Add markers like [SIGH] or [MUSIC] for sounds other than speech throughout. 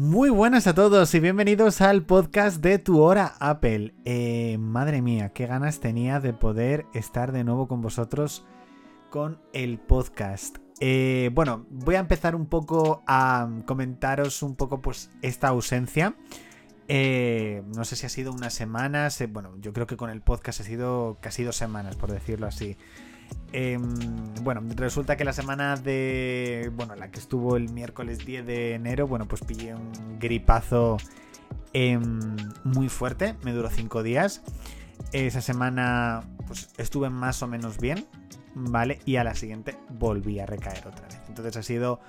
Muy buenas a todos y bienvenidos al podcast de Tu Hora Apple. Eh, madre mía, qué ganas tenía de poder estar de nuevo con vosotros con el podcast. Eh, bueno, voy a empezar un poco a comentaros un poco pues esta ausencia. Eh, no sé si ha sido unas semanas, bueno, yo creo que con el podcast ha sido casi dos semanas, por decirlo así. Em, bueno, resulta que la semana de. Bueno, la que estuvo el miércoles 10 de enero, bueno, pues pillé un gripazo em, muy fuerte, me duró 5 días. Esa semana, pues estuve más o menos bien, ¿vale? Y a la siguiente volví a recaer otra vez. Entonces ha sido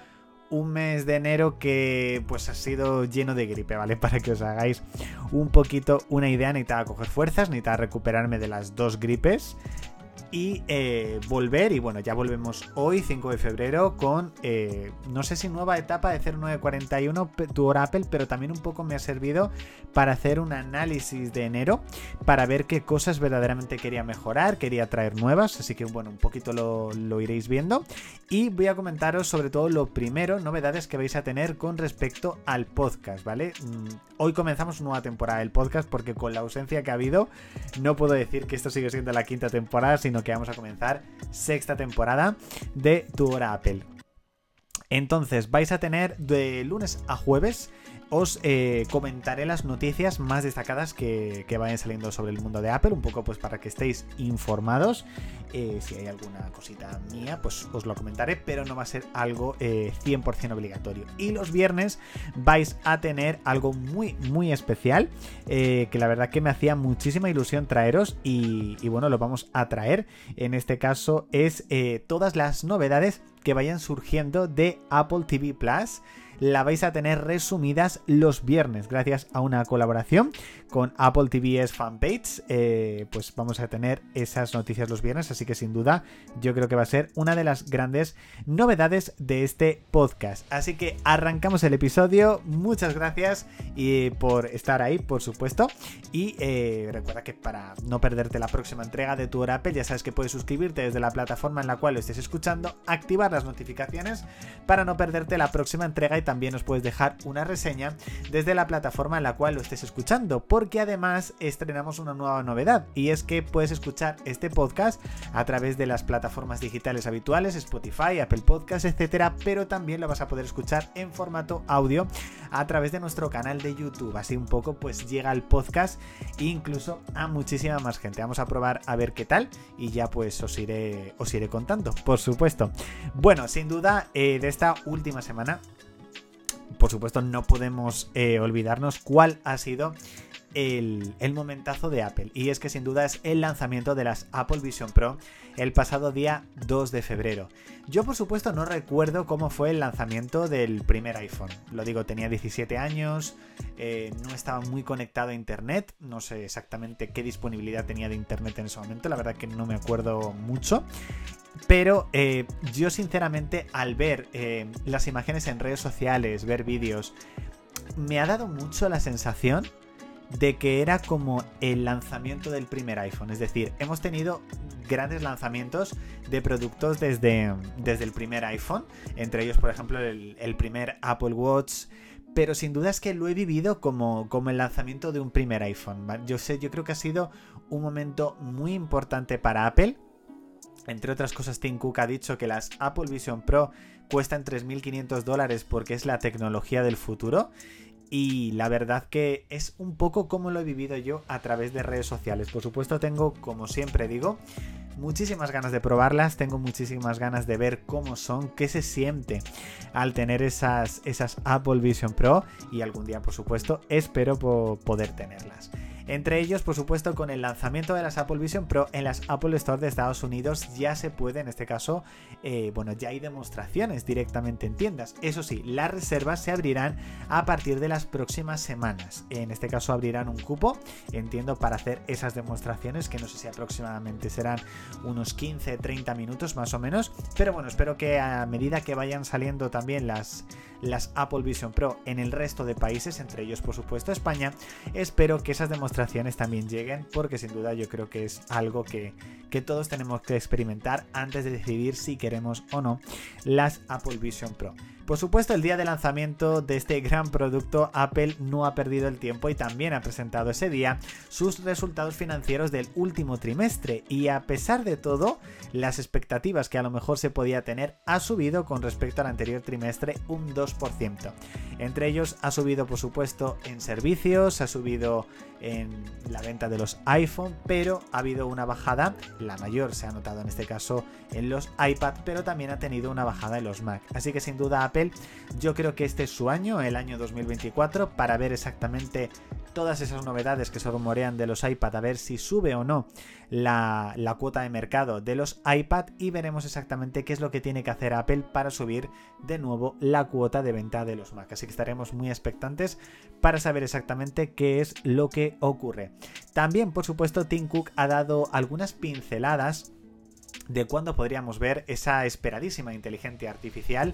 un mes de enero que pues ha sido lleno de gripe, ¿vale? [LAUGHS] Para que os hagáis un poquito una idea, necesitaba coger fuerzas, necesitaba recuperarme de las dos gripes y eh, volver. Y bueno, ya volvemos hoy, 5 de febrero, con eh, no sé si nueva etapa de 0941 tu Apple, pero también un poco me ha servido para hacer un análisis de enero, para ver qué cosas verdaderamente quería mejorar, quería traer nuevas. Así que bueno, un poquito lo, lo iréis viendo. Y voy a comentaros sobre todo lo primero, novedades que vais a tener con respecto al podcast, ¿vale? Mm, hoy comenzamos nueva temporada del podcast porque con la ausencia que ha habido, no puedo decir que esto sigue siendo la quinta temporada, sino que vamos a comenzar sexta temporada de Tu Hora Apple. Entonces, vais a tener de lunes a jueves os eh, comentaré las noticias más destacadas que, vayan saliendo sobre el mundo de Apple, un poco pues para que estéis informados. Eh, si hay alguna cosita mía, pues os lo comentaré, pero no va a ser algo 100% eh, obligatorio. Y los viernes vais a tener algo muy, muy especial, que la verdad que me hacía muchísima ilusión traeros y bueno, lo vamos a traer. En este caso es todas las novedades que vayan surgiendo de Apple TV Plus la vais a tener resumidas los viernes gracias a una colaboración con Apple TV's fanpage. Eh, pues vamos a tener esas noticias los viernes, así que sin duda yo creo que va a ser una de las grandes novedades de este podcast. Así que arrancamos el episodio. Muchas gracias y por estar ahí, por supuesto. Y eh, recuerda que para no perderte la próxima entrega de tu hora Apple, ya sabes que puedes suscribirte desde la plataforma en la cual lo estés escuchando, activar las notificaciones para no perderte la próxima entrega y también nos puedes dejar una reseña desde la plataforma en la cual lo estés escuchando, porque además estrenamos una nueva novedad y es que puedes escuchar este podcast a través de las plataformas digitales habituales, Spotify, Apple Podcasts, etcétera, pero también lo vas a poder escuchar en formato audio a través de nuestro canal de YouTube. Así un poco pues llega el podcast incluso a muchísima más gente. Vamos a probar a ver qué tal y ya pues os iré, os iré contando, por supuesto. Bueno, sin duda eh, de esta última semana supuesto no podemos eh, olvidarnos cuál ha sido el, momentazo de Apple. Y es que sin duda es el lanzamiento de las Apple Vision Pro el pasado día 2 de febrero. Yo por supuesto no recuerdo cómo fue el lanzamiento del primer iPhone. Lo digo, tenía 17 años, eh, no estaba muy conectado a Internet, no sé exactamente qué disponibilidad tenía de Internet en ese momento, la verdad que no me acuerdo mucho. Pero eh, yo sinceramente al ver eh, las imágenes en redes sociales, ver vídeos, me ha dado mucho la sensación de que era como el lanzamiento del primer iPhone. Es decir, hemos tenido grandes lanzamientos de productos desde, desde el primer iPhone, entre ellos, por ejemplo, el, primer Apple Watch. Pero sin duda es que lo he vivido como, como el lanzamiento de un primer iPhone. Yo sé, yo creo que ha sido un momento muy importante para Apple. Entre otras cosas, Tim Cook ha dicho que las Apple Vision Pro cuestan 3.500 dólares porque es la tecnología del futuro. Y la verdad que es un poco como lo he vivido yo a través de redes sociales. Por supuesto tengo, como siempre digo, muchísimas ganas de probarlas, tengo muchísimas ganas de ver cómo son, qué se siente al tener esas, esas Apple Vision Pro y algún día, por supuesto, espero poder tenerlas. Entre ellos, por supuesto, con el lanzamiento de las Apple Vision Pro en las Apple Store de Estados Unidos ya se puede, en este caso, eh, bueno, ya hay demostraciones directamente en tiendas. Eso sí, las reservas se abrirán a partir de las próximas semanas. En este caso abrirán un cupo, entiendo, para hacer esas demostraciones, que no sé si aproximadamente serán unos 15-30 minutos más o menos. Pero bueno, espero que a medida que vayan saliendo también las, las Apple Vision Pro en el resto de países, entre ellos por supuesto España, espero que esas demostraciones también lleguen, porque sin duda yo creo que es algo que, que todos tenemos que experimentar antes de decidir si queremos o no las Apple Vision Pro. Por supuesto, el día de lanzamiento de este gran producto, Apple no ha perdido el tiempo y también ha presentado ese día sus resultados financieros del último trimestre. Y a pesar de todo, las expectativas que a lo mejor se podía tener ha subido con respecto al anterior trimestre un 2%. Entre ellos ha subido, por supuesto, en servicios, ha subido en la venta de los iPhone, pero ha habido una bajada, la mayor se ha notado en este caso en los iPad, pero también ha tenido una bajada en los Mac. Así que sin duda Apple, yo creo que este es su año, el año 2024, para ver exactamente todas esas novedades que se rumorean de los iPad, a ver si sube o no la, la, cuota de mercado de los iPad y veremos exactamente qué es lo que tiene que hacer Apple para subir de nuevo la cuota de venta de los Mac. Así que estaremos muy expectantes para saber exactamente qué es lo que ocurre. También, por supuesto, Tim Cook ha dado algunas pinceladas de cuándo podríamos ver esa esperadísima inteligencia artificial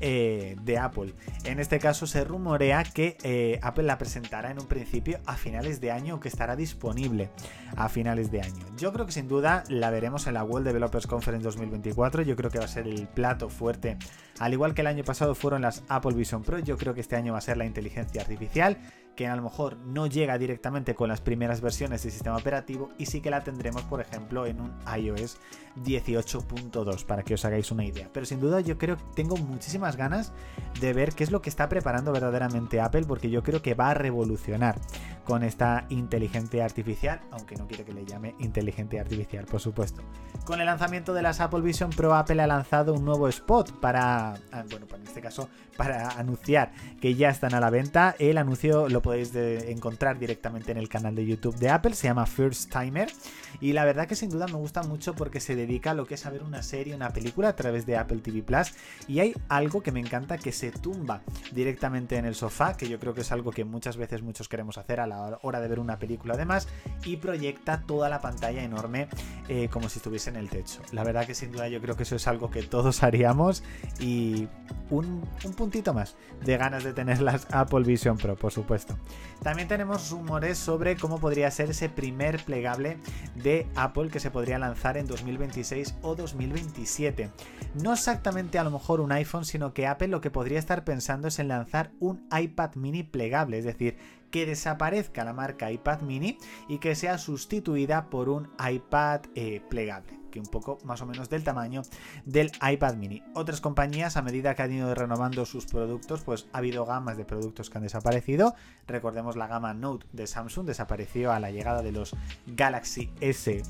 eh, de Apple. En este caso se rumorea que eh, Apple la presentará en un principio a finales de año, que estará disponible a finales de año. Yo creo que sin duda la veremos en la World Developers Conference 2024. Yo creo que va a ser el plato fuerte. Al igual que el año pasado fueron las Apple Vision Pro, yo creo que este año va a ser la inteligencia artificial que a lo mejor no llega directamente con las primeras versiones del sistema operativo y sí que la tendremos, por ejemplo, en un iOS 18.2, para que os hagáis una idea. Pero sin duda yo creo que tengo muchísimas ganas de ver qué es lo que está preparando verdaderamente Apple, porque yo creo que va a revolucionar con esta inteligencia artificial, aunque no quiero que le llame inteligencia artificial, por supuesto. Con el lanzamiento de las Apple Vision Pro, Apple ha lanzado un nuevo spot para, ah, bueno, pues en este caso, para anunciar que ya están a la venta. El anuncio lo podéis encontrar directamente en el canal de YouTube de Apple, se llama First Timer. Y la verdad que sin duda me gusta mucho porque se dedica a lo que es a ver una serie, una película a través de Apple TV Plus. Y hay algo que me encanta que se tumba directamente en el sofá, que yo creo que es algo que muchas veces muchos queremos hacer a la hora de ver una película además, y proyecta toda la pantalla enorme eh, como si estuviese en el techo. La verdad que sin duda yo creo que eso es algo que todos [LAUGHS] haríamos y un, un puntito más de ganas de tener las Apple Vision Pro, por supuesto. También tenemos rumores sobre cómo podría ser ese primer plegable de Apple que se podría lanzar en 2026 o 2027. No exactamente a lo mejor un iPhone, sino que Apple lo que podría estar pensando es en lanzar un iPad mini plegable, es decir, que desaparezca la marca iPad mini y que sea sustituida por un iPad eh, plegable un poco más o menos del tamaño del iPad mini. Otras compañías, a medida que han ido renovando sus productos, pues ha habido gamas de productos que han desaparecido. Recordemos la gama Note de Samsung, desapareció a la llegada de los Galaxy S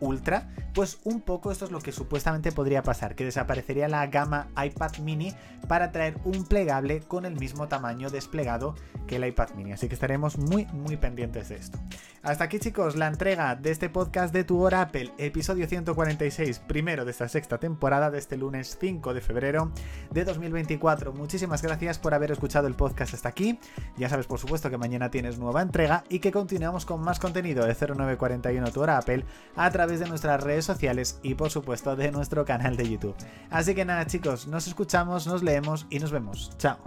Ultra, pues un poco esto es lo que supuestamente podría pasar, que desaparecería la gama iPad mini para traer un plegable con el mismo tamaño desplegado que el iPad mini, así que estaremos muy muy pendientes de esto. Hasta aquí chicos, la entrega de este podcast de Tu Hora Apple, episodio 146, primero de esta sexta temporada de este lunes 5 de febrero de 2024. Muchísimas gracias por haber escuchado el podcast hasta aquí. Ya sabes por supuesto que mañana tienes nueva entrega y que continuamos con más contenido de 0941 Tu Hora Apple a de nuestras redes sociales y por supuesto de nuestro canal de YouTube. Así que nada chicos, nos escuchamos, nos leemos y nos vemos. Chao.